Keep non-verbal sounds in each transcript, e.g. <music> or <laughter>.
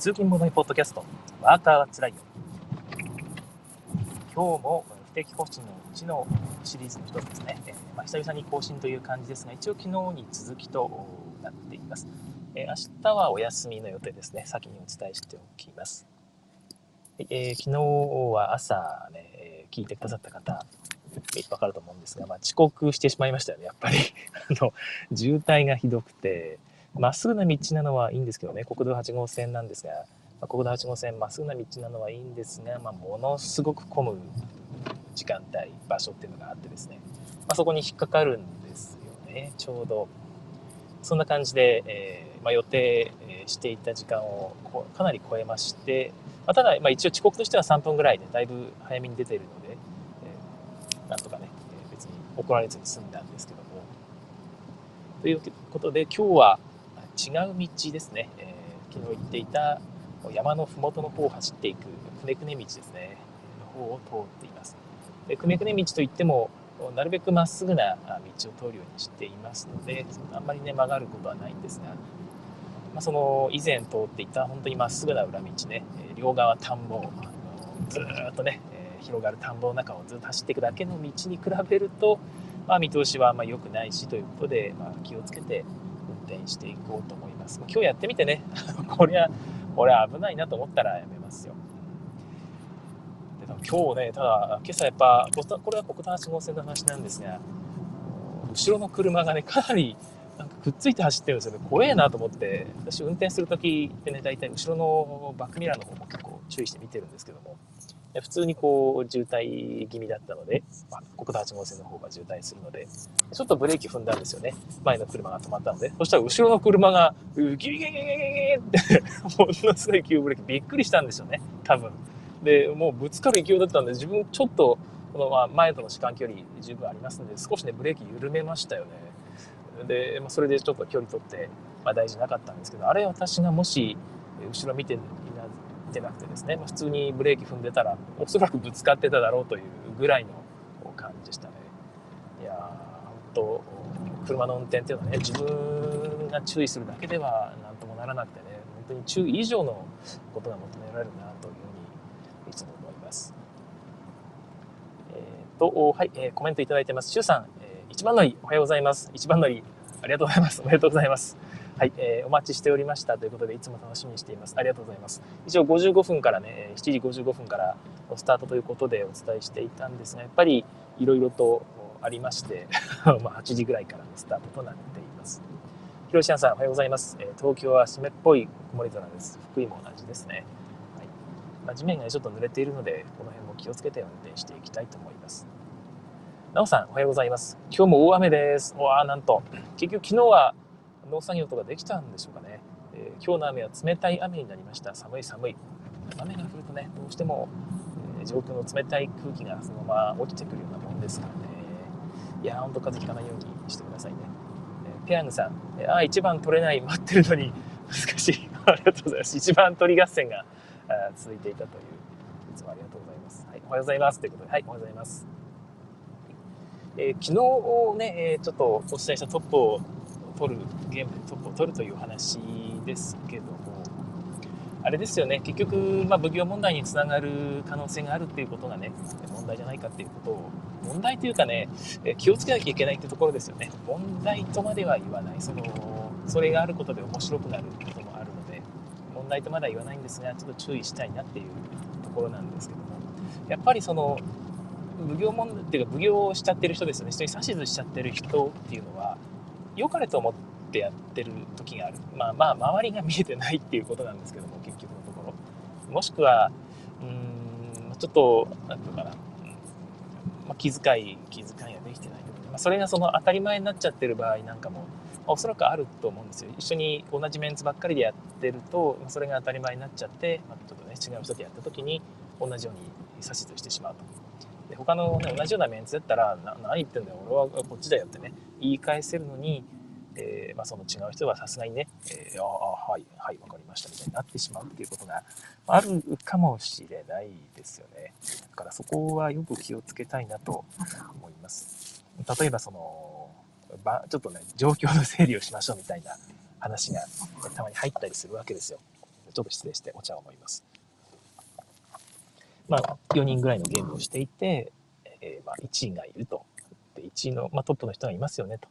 通勤ものポッドキャスト、ワーカーはつらいよ。今日も不定期更新のうちのシリーズの一つですね。えー、まあ、久々に更新という感じですが、一応昨日に続きとなっています。えー、明日はお休みの予定ですね。先にお伝えしておきます。えー、昨日は朝ね、聞いてくださった方、わかると思うんですが、まあ、遅刻してしまいましたよね、やっぱり。<laughs> あの、渋滞がひどくて、まっすぐな道なのはいいんですけどね、国道8号線なんですが、まあ、国道8号線まっすぐな道なのはいいんですが、まあ、ものすごく混む時間帯、場所っていうのがあってですね、まあ、そこに引っかかるんですよね、ちょうど。そんな感じで、えー、まあ、予定していた時間をかなり超えまして、まあ、ただ、まあ、一応遅刻としては3分ぐらいでだいぶ早めに出ているので、えー、なんとかね、別に怒られずに済んだんですけども。ということで、今日は、違う道ですね、えー、昨日言っていた山の麓の方を走っていくくねくね道ですね。の方を通っています。でくねくね道といってもなるべくまっすぐな道を通るようにしていますのであんまりね曲がることはないんですが、まあ、その以前通っていた本当にまっすぐな裏道ね両側田んぼずっとね広がる田んぼの中をずっと走っていくだけの道に比べると、まあ、見通しはあんま良くないしということで、まあ、気をつけて転していこうと思います。今日やってみてね、<laughs> これは、これは危ないなと思ったらやめますよ。で今日ね、ただ、今朝やっぱ、これは国道8号線の話なんですが、後ろの車がね、かなりなんかくっついて走ってるんですよね。怖えなと思って、私運転するときってね、大体後ろのバックミラーの方も結構注意して見てるんですけども、普通にこう渋滞気味だったので、まあ、国道8号線の方が渋滞するので、ちょっとブレーキ踏んだんですよね。前の車が止まったので。そしたら後ろの車が、ギリギリギリギリギリって、<laughs> ものすごい急ブレーキ、びっくりしたんですよね。多分。で、もうぶつかる勢いだったんで、自分ちょっと、このまあ前との視間距離十分ありますので、少しね、ブレーキ緩めましたよね。で、まあ、それでちょっと距離取って、まあ大事なかったんですけど、あれ私がもし、後ろ見てってなくてですね、まあ、普通にブレーキ踏んでたらおそらくぶつかってただろうというぐらいの感じでしたね。いやー本当車の運転っていうのはね自分が注意するだけでは何ともならなくてね本当に注意以上のことが求められるなというふうにいつも思います。えっ、ー、とはい、えー、コメントいただいてます。しゅうさん、えー、一番乗りおはようございます。一番乗りありがとうございます。おめでとうございます。はい、えー、お待ちしておりましたということで、いつも楽しみにしています。ありがとうございます。一応55分からね、7時55分からスタートということでお伝えしていたんですが、やっぱりいろいろとありまして、<laughs> まあ8時ぐらいからのスタートとなっています。ひろしさん、おはようございます。えー、東京は湿っぽい曇り空です。福井も同じですね。はいまあ、地面が、ね、ちょっと濡れているので、この辺も気をつけて運転していきたいと思います。なおさん、おはようございます。今日も大雨です。わあ、なんと。結局昨日は農作業とかできたんでしょうかね、えー、今日の雨は冷たい雨になりました。寒い寒い。雨が降るとねどうしても、えー、上空の冷たい空気がそのまま落ちてくるようなもんですからね。いやーほんと風邪ひかないようにしてくださいね、えー、ペヤングさん、えー、あ1番取れない待ってるのに難しい。<laughs> ありがとうございます。1番取り合戦が続いていたという。いつもありがとうございます、はい、おはようございます。ということではいおはようございます。えー、昨日ね、えー、ちょっとお伝えしたトップを取るゲームでトップを取るという話ですけどもあれですよね。結局、まあ、奉行問題につながる可能性があるっていうことがね問題じゃないかっていうことを問題というかね気をつけなきゃいけないってところですよね。問題とまでは言わない。そのそれがあることで面白くなることもあるので問題とまでは言わないんですがちょっと注意したいなっていうところなんですけども。やっぱりその奉行問題っていうか奉行をしちゃってる人ですよね。人に指図しちゃってる人っていうのは良かれと思ってやってる時がある。まあまあ周りが見えてないっていうことなんですけども結局のところ。もしくはうんちょっと何て言うかな、まあ、気遣い気遣いができてないと。か、まあ、それがその当たり前になっちゃってる場合なんかも、ま、おそらくあると思うんですよ。一緒に同じメンツばっかりでやってると、それが当たり前になっちゃって、まあ、ちょっとね違う人とやった時に同じように指図してしまうと。で他の、ね、同じようなメンツだったら「何言ってんだよ。俺はこっちだよ」ってね言い返せるのに、えー、まあ、その違う人はさすがにね「えー、ああはいはい分かりました」みたいになってしまうっていうことがあるかもしれないですよね。だからそこはよく気をつけたいなと思います。例えばそのばちょっとね状況の整理をしましょうみたいな話がたまに入ったりするわけですよ。ちょっと失礼してお茶を飲みます。まあ、4人ぐらいのゲームをしていて、えー、まあ、1位がいると。で、1位の、まあ、トップの人がいますよねと。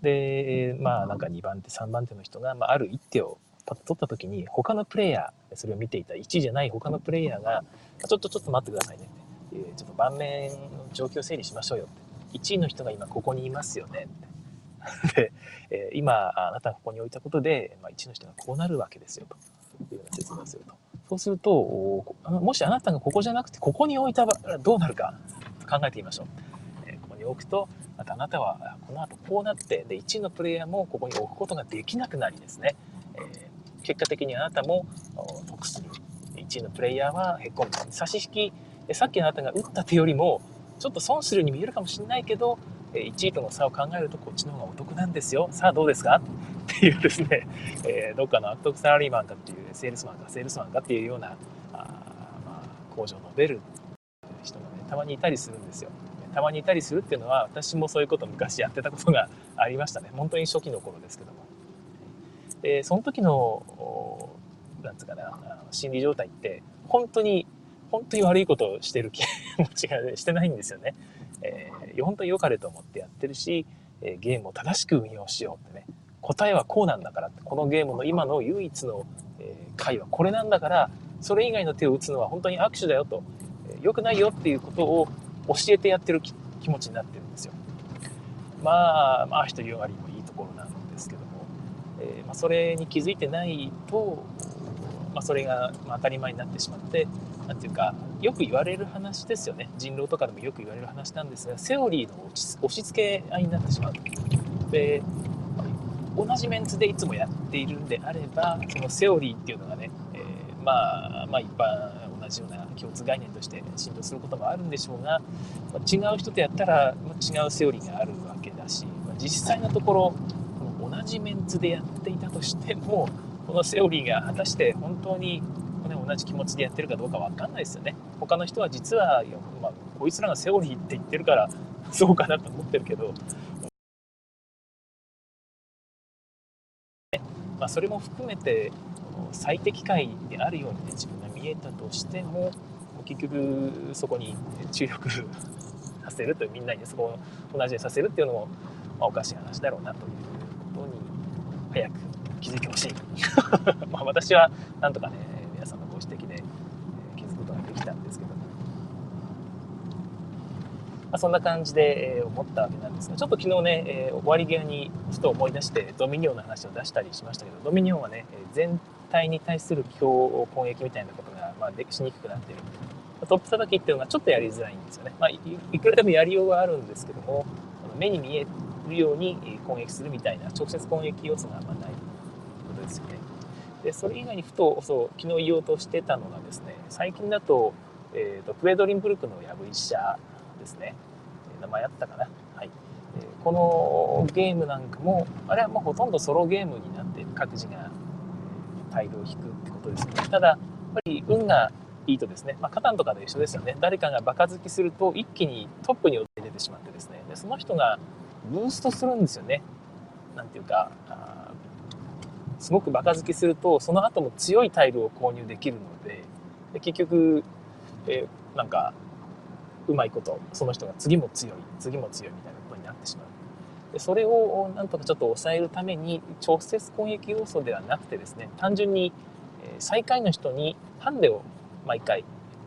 で、まあ、なんか2番手、3番手の人が、まあ、ある一手をパッと取った時に、他のプレイヤー、それを見ていた1位じゃない他のプレイヤーが、ちょっとちょっと待ってくださいねって。ちょっと盤面の状況整理しましょうよって。1位の人が今ここにいますよねって。<laughs> で、え、今、あなたがここに置いたことで、まあ、1位の人がこうなるわけですよというような説明をすると。そうすると、もしあなたがここじゃなくて、ここに置いたらどうなるか考えてみましょう。えここに置くと、またあなたはこの後こうなって、で、1位のプレイヤーもここに置くことができなくなりですね、えー、結果的にあなたも得する。1位のプレイヤーはへこむ。差し引き、さっきあなたが打った手よりも、ちょっと損するように見えるかもしれないけど、1位との差を考えるとこっちの方がお得なんですよ。さあどうですか？<laughs> っていうですね、えー、どっかの悪徳サラリーマンかっていうセールスマンかセールスマンかっていうようなあ、まあ、工場を述べる人がねたまにいたりするんですよ。たまにいたりするっていうのは私もそういうこと昔やってたことがありましたね。本当に初期の頃ですけども。でその時のなんつうかな心理状態って本当に本当に悪いことをしてる気持ちがしてないんですよね。えー、本当に良かれと思ってやってるし、え、ゲームを正しく運用しようってね。答えはこうなんだからって。このゲームの今の唯一の、え、回はこれなんだからそれ以外の手を打つのは本当に握手だよと、えー、良くないよっていうことを教えてやってる気持ちになってるんですよ。まあまあ人よりもいいところなんですけども、えー、まあ、それに気づいてないと、それが当たり前になってしまって何ていうかよく言われる話ですよね。人狼とかでもよく言われる話なんですがセオリーの押し付け合いになってしまう。で同じメンツでいつもやっているんであればそのセオリーっていうのがね、えー、まあまあ一般同じような共通概念として浸透することもあるんでしょうが、まあ、違う人とやったら、ま、違うセオリーがあるわけだし、まあ、実際のところ同じメンツでやっていたとしてもこのセオリーが果たして本当に同じ気持ちでやってるかどうか分かんないですよね。他の人は実は、まあ、こいつらがセオリーって言ってるから <laughs> そうかなと思ってるけど、まあ、それも含めて最適解であるようにね自分が見えたとしても結局そこに注力させるというみんなにそこを同じにさせるっていうのも、まあ、おかしい話だろうなということに早く気づいてほしい。<laughs> まあ私はなんとかね皆さんのご指摘で、え気づくことができたんですけど。も、まあ、そんな感じで、思ったわけなんですがちょっと昨日ね、終わり際にふと思い出してドミニオンの話を出したりしましたけどドミニオンはね全体に対する強攻撃みたいなことが、まあ、しにくくなっているトップ叩きっていうのがちょっとやりづらいんですよね、まあ、いくらでもやりようはあるんですけども目に見えるように攻撃するみたいな直接攻撃要素があんまない。ですよね。でそれ以外にふとそう昨日言おうとしてたのがですね最近だと,、えーと、プエドリンブルクのヤブ医者ですね。名前あったかな、はい。えー、このゲームなんかもあれはもうほとんどソロゲームになって各自がタイルを引くってことですね。ただやっぱり運がいいとですね、まあ、カタンとかで一緒ですよね。誰かがバカ好きすると一気にトップに出てしまってですね。でその人がブーストするんですよね。なんていうかすごくバカ好きするとその後も強いタイルを購入できるのでで結局、えー、なんかうまいことその人が次も強い次も強いみたいなことになってしまう。でそれをなんとかちょっと抑えるために直接攻撃要素ではなくてですね単純に、最下位の人にハンデを毎回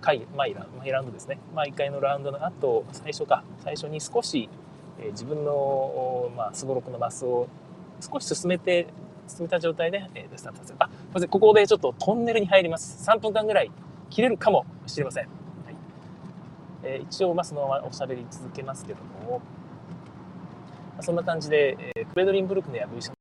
回毎ラ毎ラウンドですね毎回のラウンドの後最初か最初に少し、自分のすごろくのマスを少し進めて進めた状態で、えー、スタートさせる。あ、まずここでちょっとトンネルに入ります。3分間ぐらい切れるかもしれません。はいえー、一応、まあ、そのままおしゃべり続けますけども、まあ、そんな感じで、えー、クレドリンブルクのやぶり者